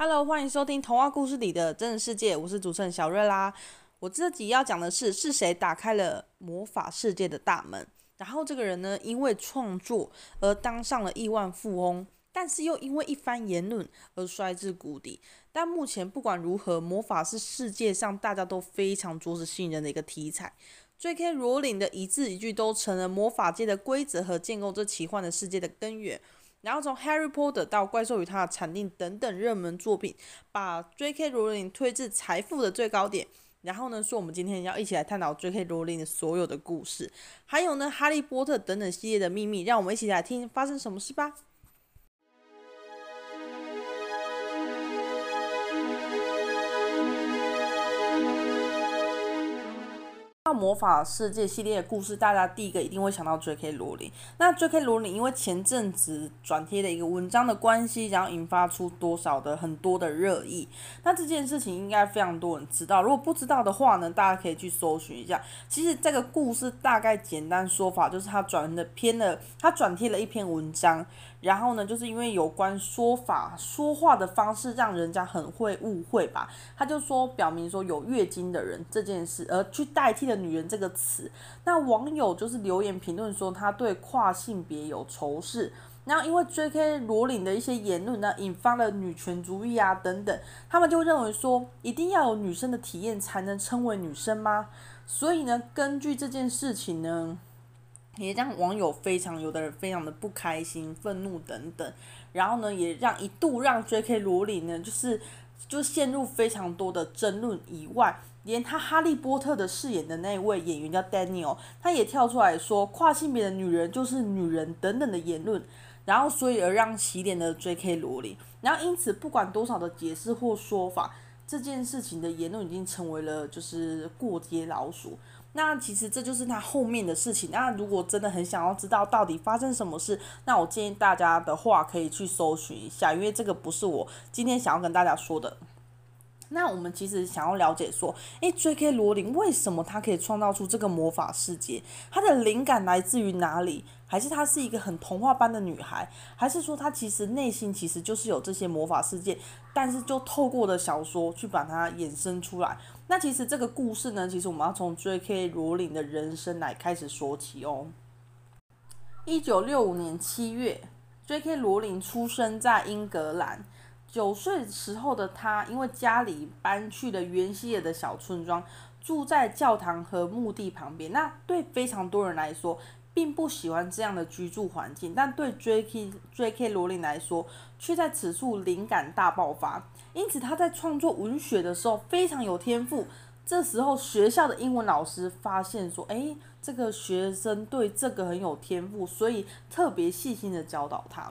Hello，欢迎收听童话故事里的真实世界，我是主持人小瑞啦。我这集要讲的是是谁打开了魔法世界的大门。然后这个人呢，因为创作而当上了亿万富翁，但是又因为一番言论而摔至谷底。但目前不管如何，魔法是世界上大家都非常着实吸引人的一个题材。J.K. 罗琳的一字一句都成了魔法界的规则和建构这奇幻的世界的根源。然后从《Harry Potter》到《怪兽与它的产地》等等热门作品，把 J.K. 罗琳推至财富的最高点。然后呢，说我们今天要一起来探讨 J.K. 罗琳的所有的故事，还有呢，《哈利波特》等等系列的秘密。让我们一起来听发生什么事吧。魔法世界系列的故事，大家第一个一定会想到 J.K. 罗琳。那 J.K. 罗琳因为前阵子转贴的一个文章的关系，然后引发出多少的很多的热议。那这件事情应该非常多人知道，如果不知道的话呢，大家可以去搜寻一下。其实这个故事大概简单说法就是他转的偏了，他转贴了一篇文章。然后呢，就是因为有关说法说话的方式让人家很会误会吧，他就说表明说有月经的人这件事，而去代替了女人这个词。那网友就是留言评论说他对跨性别有仇视。然后因为 J.K. 罗琳的一些言论呢，引发了女权主义啊等等，他们就认为说一定要有女生的体验才能称为女生吗？所以呢，根据这件事情呢。也让网友非常有的人非常的不开心、愤怒等等，然后呢，也让一度让 J.K. 罗琳呢，就是就陷入非常多的争论以外，连他哈利波特的饰演的那位演员叫 Daniel，他也跳出来说跨性别的女人就是女人等等的言论，然后所以而让起点的 J.K. 罗琳，然后因此不管多少的解释或说法，这件事情的言论已经成为了就是过街老鼠。那其实这就是他后面的事情。那如果真的很想要知道到底发生什么事，那我建议大家的话可以去搜寻一下，因为这个不是我今天想要跟大家说的。那我们其实想要了解说，诶，J.K. 罗琳为什么他可以创造出这个魔法世界？他的灵感来自于哪里？还是她是一个很童话般的女孩？还是说她其实内心其实就是有这些魔法世界，但是就透过的小说去把它衍生出来？那其实这个故事呢，其实我们要从 J.K. 罗琳的人生来开始说起哦。一九六五年七月，J.K. 罗琳出生在英格兰。九岁时候的他，因为家里搬去了原西尔的小村庄，住在教堂和墓地旁边。那对非常多人来说，并不喜欢这样的居住环境，但对 J.K. J.K. 罗琳来说，却在此处灵感大爆发。因此，他在创作文学的时候非常有天赋。这时候，学校的英文老师发现说：“诶，这个学生对这个很有天赋，所以特别细心的教导他。”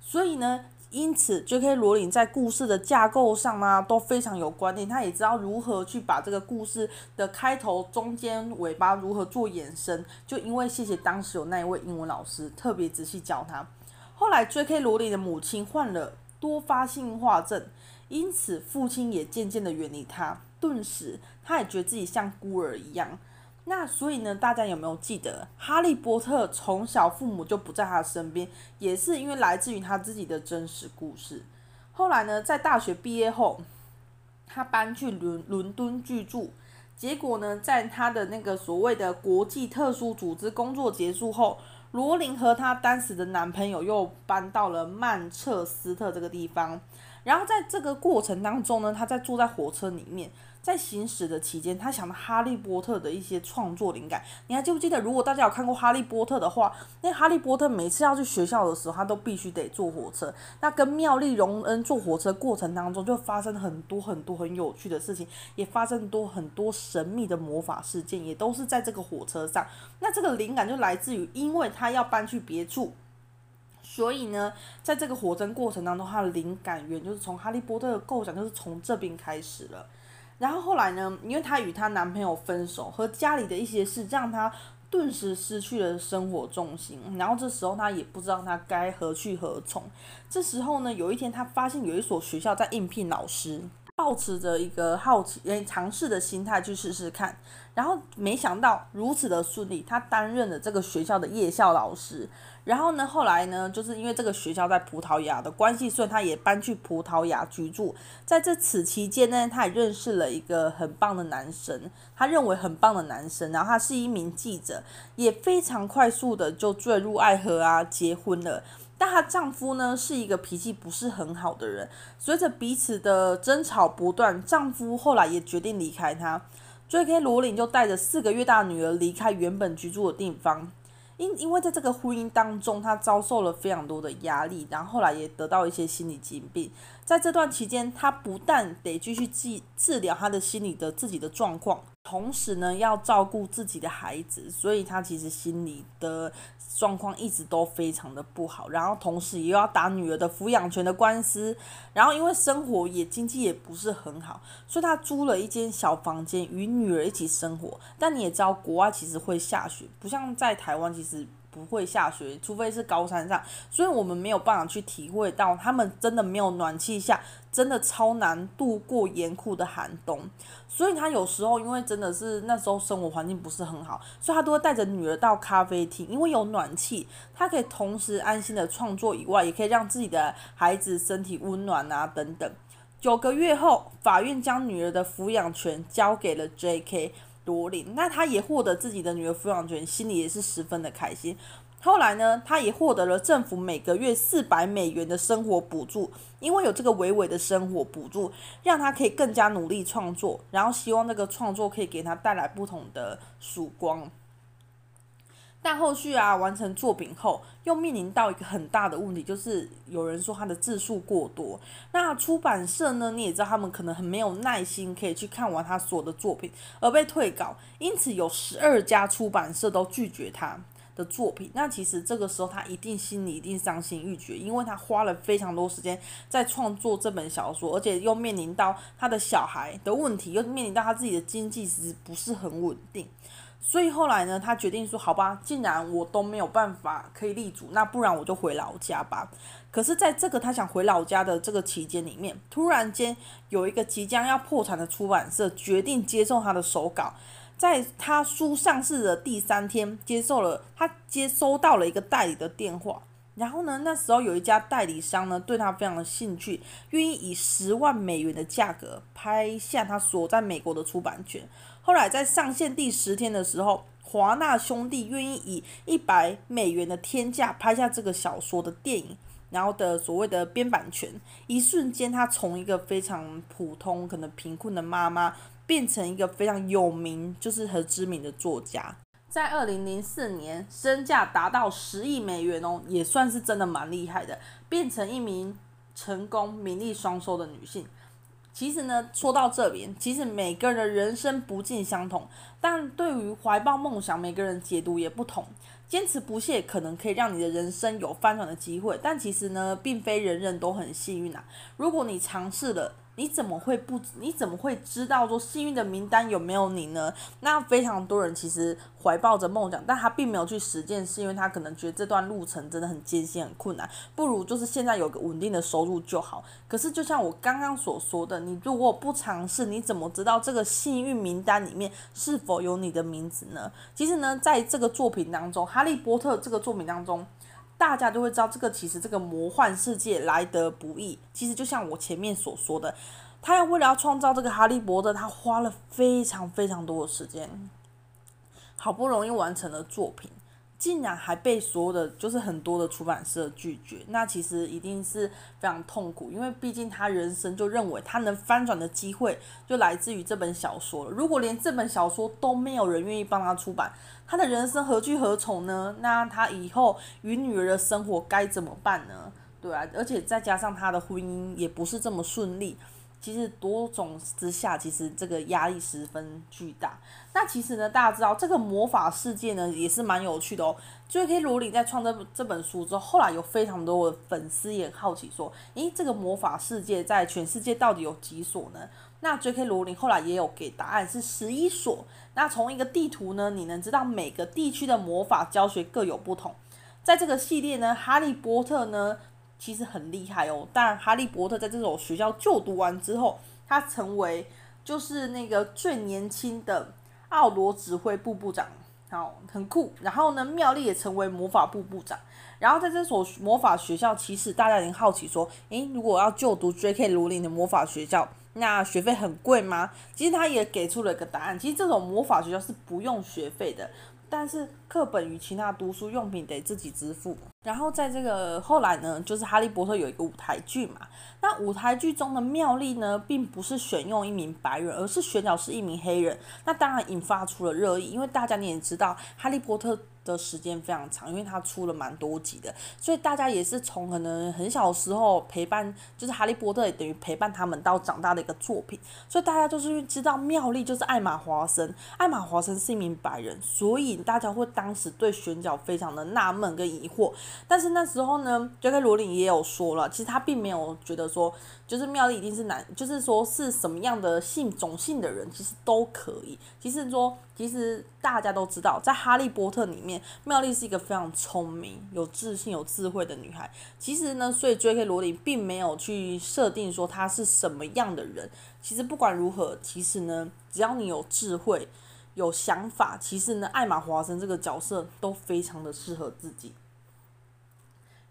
所以呢。因此，J.K. 罗琳在故事的架构上呢，都非常有观念。他也知道如何去把这个故事的开头、中间、尾巴如何做延伸。就因为谢谢当时有那一位英文老师特别仔细教他。后来，J.K. 罗琳的母亲患了多发性化症，因此父亲也渐渐的远离他。顿时，他也觉得自己像孤儿一样。那所以呢，大家有没有记得，哈利波特从小父母就不在他身边，也是因为来自于他自己的真实故事。后来呢，在大学毕业后，他搬去伦伦敦居住。结果呢，在他的那个所谓的国际特殊组织工作结束后，罗琳和她当时的男朋友又搬到了曼彻斯特这个地方。然后在这个过程当中呢，他在坐在火车里面。在行驶的期间，他想到《哈利波特》的一些创作灵感。你还记不记得？如果大家有看过《哈利波特》的话，那哈利波特每次要去学校的时候，他都必须得坐火车。那跟妙丽荣恩坐火车过程当中，就发生很多很多很有趣的事情，也发生多很多神秘的魔法事件，也都是在这个火车上。那这个灵感就来自于，因为他要搬去别处，所以呢，在这个火车过程当中，他的灵感源就是从《哈利波特》的构想，就是从这边开始了。然后后来呢，因为她与她男朋友分手，和家里的一些事，让她顿时失去了生活重心。然后这时候她也不知道她该何去何从。这时候呢，有一天她发现有一所学校在应聘老师。抱持着一个好奇、诶尝试的心态去试试看，然后没想到如此的顺利，他担任了这个学校的夜校老师。然后呢，后来呢，就是因为这个学校在葡萄牙的关系，所以他也搬去葡萄牙居住。在这此期间呢，他也认识了一个很棒的男生，他认为很棒的男生，然后他是一名记者，也非常快速的就坠入爱河啊，结婚了。但她丈夫呢，是一个脾气不是很好的人，随着彼此的争吵不断，丈夫后来也决定离开她。J.K. 罗琳就带着四个月大女儿离开原本居住的地方。因因为在这个婚姻当中，她遭受了非常多的压力，然后后来也得到一些心理疾病。在这段期间，她不但得继续治治疗她的心理的自己的状况，同时呢要照顾自己的孩子，所以他其实心里的状况一直都非常的不好。然后同时又要打女儿的抚养权的官司，然后因为生活也经济也不是很好，所以他租了一间小房间与女儿一起生活。但你也知道，国外其实会下雪，不像在台湾其实。不会下雪，除非是高山上，所以我们没有办法去体会到他们真的没有暖气下，真的超难度过严酷的寒冬。所以他有时候因为真的是那时候生活环境不是很好，所以他都会带着女儿到咖啡厅，因为有暖气，他可以同时安心的创作以外，也可以让自己的孩子身体温暖啊等等。九个月后，法院将女儿的抚养权交给了 J.K. 罗琳，那他也获得自己的女儿抚养权，心里也是十分的开心。后来呢，他也获得了政府每个月四百美元的生活补助，因为有这个微微的生活补助，让他可以更加努力创作，然后希望那个创作可以给他带来不同的曙光。但后续啊，完成作品后，又面临到一个很大的问题，就是有人说他的字数过多。那出版社呢，你也知道，他们可能很没有耐心，可以去看完他所有的作品，而被退稿。因此，有十二家出版社都拒绝他的作品。那其实这个时候，他一定心里一定伤心欲绝，因为他花了非常多时间在创作这本小说，而且又面临到他的小孩的问题，又面临到他自己的经济其实不是很稳定。所以后来呢，他决定说：“好吧，既然我都没有办法可以立足，那不然我就回老家吧。”可是，在这个他想回老家的这个期间里面，突然间有一个即将要破产的出版社决定接受他的手稿，在他书上市的第三天，接受了他接收到了一个代理的电话。然后呢，那时候有一家代理商呢，对他非常的兴趣，愿意以十万美元的价格拍下他所在美国的出版权。后来在上线第十天的时候，华纳兄弟愿意以一百美元的天价拍下这个小说的电影，然后的所谓的编版权，一瞬间他从一个非常普通、可能贫困的妈妈，变成一个非常有名，就是很知名的作家。在二零零四年，身价达到十亿美元哦，也算是真的蛮厉害的，变成一名成功、名利双收的女性。其实呢，说到这边，其实每个人的人生不尽相同，但对于怀抱梦想，每个人解读也不同。坚持不懈可能可以让你的人生有翻转的机会，但其实呢，并非人人都很幸运啊。如果你尝试了，你怎么会不？你怎么会知道说幸运的名单有没有你呢？那非常多人其实怀抱着梦想，但他并没有去实践，是因为他可能觉得这段路程真的很艰辛、很困难，不如就是现在有个稳定的收入就好。可是就像我刚刚所说的，你如果不尝试，你怎么知道这个幸运名单里面是否有你的名字呢？其实呢，在这个作品当中，《哈利波特》这个作品当中。大家就会知道，这个其实这个魔幻世界来得不易。其实就像我前面所说的，他要为了要创造这个哈利波特，他花了非常非常多的时间，好不容易完成了作品。竟然还被所有的就是很多的出版社拒绝，那其实一定是非常痛苦，因为毕竟他人生就认为他能翻转的机会就来自于这本小说了。如果连这本小说都没有人愿意帮他出版，他的人生何去何从呢？那他以后与女儿的生活该怎么办呢？对啊，而且再加上他的婚姻也不是这么顺利。其实多种之下，其实这个压力十分巨大。那其实呢，大家知道这个魔法世界呢也是蛮有趣的哦。J.K. 罗琳在创这这本书之后，后来有非常多的粉丝也好奇说，诶，这个魔法世界在全世界到底有几所呢？那 J.K. 罗琳后来也有给答案，是十一所。那从一个地图呢，你能知道每个地区的魔法教学各有不同。在这个系列呢，哈利波特呢。其实很厉害哦，但哈利波特在这所学校就读完之后，他成为就是那个最年轻的奥罗指挥部部长，好，很酷。然后呢，妙丽也成为魔法部部长。然后在这所魔法学校，其实大家已经好奇说，诶，如果要就读 J.K. 罗琳的魔法学校，那学费很贵吗？其实他也给出了一个答案，其实这种魔法学校是不用学费的。但是课本与其他读书用品得自己支付。然后在这个后来呢，就是《哈利波特》有一个舞台剧嘛。那舞台剧中的妙丽呢，并不是选用一名白人，而是选角是一名黑人。那当然引发出了热议，因为大家你也知道，《哈利波特》的时间非常长，因为他出了蛮多集的，所以大家也是从可能很小时候陪伴，就是哈利波特也等于陪伴他们到长大的一个作品，所以大家就是知道妙丽就是艾玛华森，艾玛华森是一名白人，所以大家会当时对选角非常的纳闷跟疑惑，但是那时候呢，J.K. 罗琳也有说了，其实他并没有觉得说就是妙丽一定是男，就是说是什么样的性种姓的人，其实都可以，其实说。其实大家都知道，在《哈利波特》里面，妙丽是一个非常聪明、有自信、有智慧的女孩。其实呢，所以 J.K. 罗琳并没有去设定说她是什么样的人。其实不管如何，其实呢，只要你有智慧、有想法，其实呢，艾玛华森这个角色都非常的适合自己。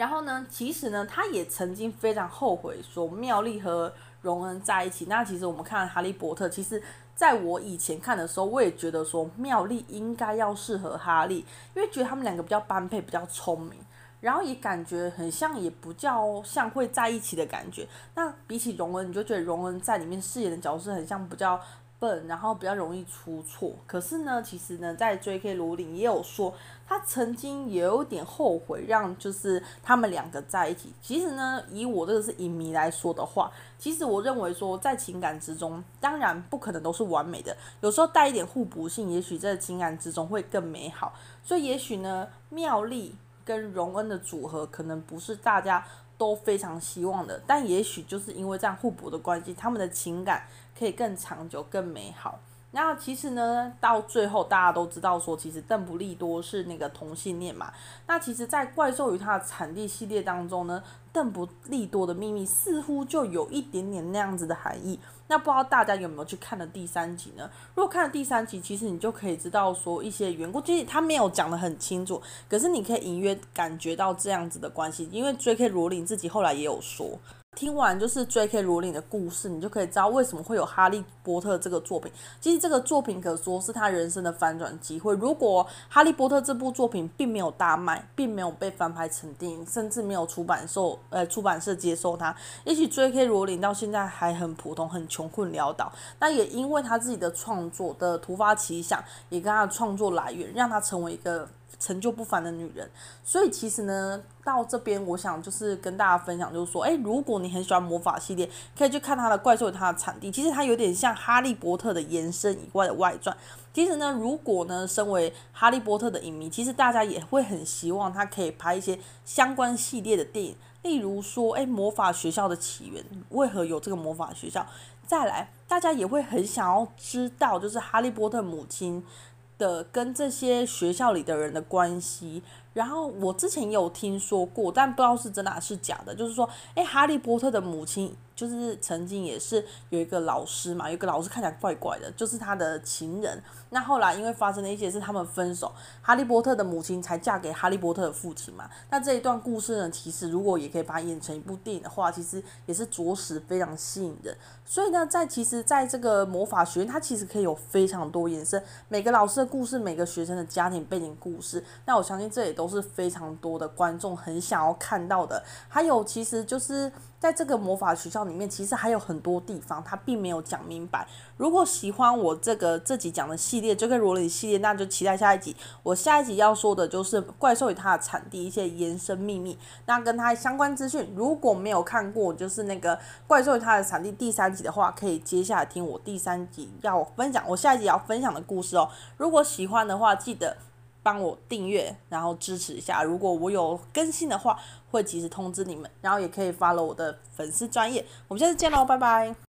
然后呢，其实呢，他也曾经非常后悔说妙丽和荣恩在一起。那其实我们看《哈利波特》，其实。在我以前看的时候，我也觉得说妙丽应该要适合哈利，因为觉得他们两个比较般配，比较聪明，然后也感觉很像，也不叫像会在一起的感觉。那比起荣恩，你就觉得荣恩在里面饰演的角色很像比较。笨，然后比较容易出错。可是呢，其实呢，在 J.K. 罗琳也有说，他曾经也有点后悔让就是他们两个在一起。其实呢，以我这个是影迷来说的话，其实我认为说，在情感之中，当然不可能都是完美的，有时候带一点互补性，也许在情感之中会更美好。所以，也许呢，妙丽跟荣恩的组合可能不是大家都非常希望的，但也许就是因为这样互补的关系，他们的情感。可以更长久、更美好。那其实呢，到最后大家都知道说，其实邓布利多是那个同性恋嘛。那其实，在《怪兽与它的产地》系列当中呢，邓布利多的秘密似乎就有一点点那样子的含义。那不知道大家有没有去看了第三集呢？如果看了第三集，其实你就可以知道说一些缘故。就是他没有讲得很清楚，可是你可以隐约感觉到这样子的关系，因为 J.K. 罗琳自己后来也有说。听完就是 J.K. 罗琳的故事，你就可以知道为什么会有《哈利波特》这个作品。其实这个作品可说是他人生的翻转机会。如果《哈利波特》这部作品并没有大卖，并没有被翻拍成电影，甚至没有出版社呃出版社接受它，也许 J.K. 罗琳到现在还很普通，很穷困潦倒。那也因为他自己的创作的突发奇想，也跟他的创作来源，让他成为一个。成就不凡的女人，所以其实呢，到这边我想就是跟大家分享，就是说，诶，如果你很喜欢魔法系列，可以去看它的怪兽它的产地。其实它有点像哈利波特的延伸以外的外传。其实呢，如果呢，身为哈利波特的影迷，其实大家也会很希望它可以拍一些相关系列的电影，例如说，诶，魔法学校的起源，为何有这个魔法学校？再来，大家也会很想要知道，就是哈利波特母亲。的跟这些学校里的人的关系，然后我之前有听说过，但不知道是真的还是假的，就是说，诶，哈利波特的母亲。就是曾经也是有一个老师嘛，有一个老师看起来怪怪的，就是他的情人。那后来因为发生了一些事，他们分手，哈利波特的母亲才嫁给哈利波特的父亲嘛。那这一段故事呢，其实如果也可以把它演成一部电影的话，其实也是着实非常吸引人。所以呢，在其实在这个魔法学院，它其实可以有非常多延伸，每个老师的故事，每个学生的家庭背景故事。那我相信这也都是非常多的观众很想要看到的。还有，其实就是。在这个魔法学校里面，其实还有很多地方他并没有讲明白。如果喜欢我这个这集讲的系列，这个罗琳系列，那就期待下一集。我下一集要说的就是怪兽与它的产地一些延伸秘密，那跟它相关资讯。如果没有看过，就是那个怪兽与它的产地第三集的话，可以接下来听我第三集要分享，我下一集要分享的故事哦。如果喜欢的话，记得。帮我订阅，然后支持一下。如果我有更新的话，会及时通知你们。然后也可以发了我的粉丝专业。我们下次见喽，拜拜。